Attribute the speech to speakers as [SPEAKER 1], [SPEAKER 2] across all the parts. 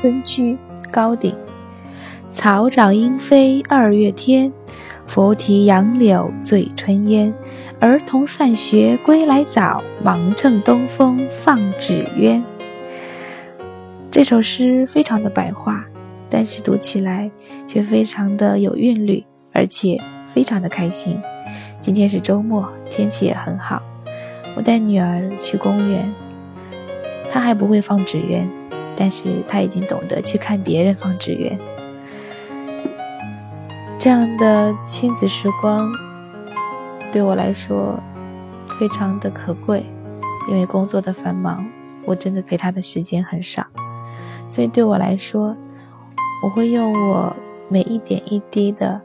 [SPEAKER 1] 村居高鼎。草长莺飞二月天，拂堤杨柳醉春烟。儿童散学归来早，忙趁东风放纸鸢。这首诗非常的白话，但是读起来却非常的有韵律，而且非常的开心。今天是周末，天气也很好，我带女儿去公园。她还不会放纸鸢，但是他已经懂得去看别人放纸鸢。这样的亲子时光对我来说非常的可贵，因为工作的繁忙，我真的陪他的时间很少，所以对我来说，我会用我每一点一滴的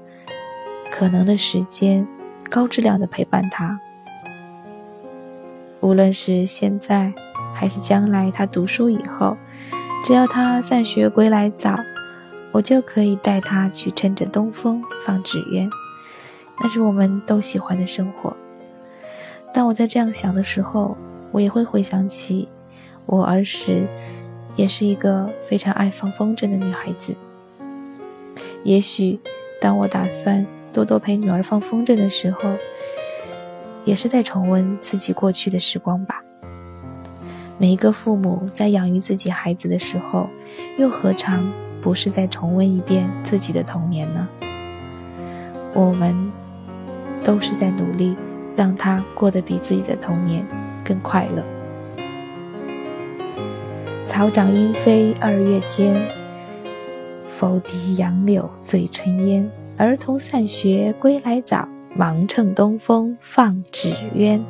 [SPEAKER 1] 可能的时间，高质量的陪伴他。无论是现在还是将来，他读书以后，只要她散学归来早。我就可以带他去趁着东风放纸鸢，那是我们都喜欢的生活。当我在这样想的时候，我也会回想起我儿时也是一个非常爱放风筝的女孩子。也许当我打算多多陪女儿放风筝的时候，也是在重温自己过去的时光吧。每一个父母在养育自己孩子的时候，又何尝？不是在重温一遍自己的童年呢？我们都是在努力让他过得比自己的童年更快乐。草长莺飞二月天，拂堤杨柳醉春烟。儿童散学归来早，忙趁东风放纸鸢。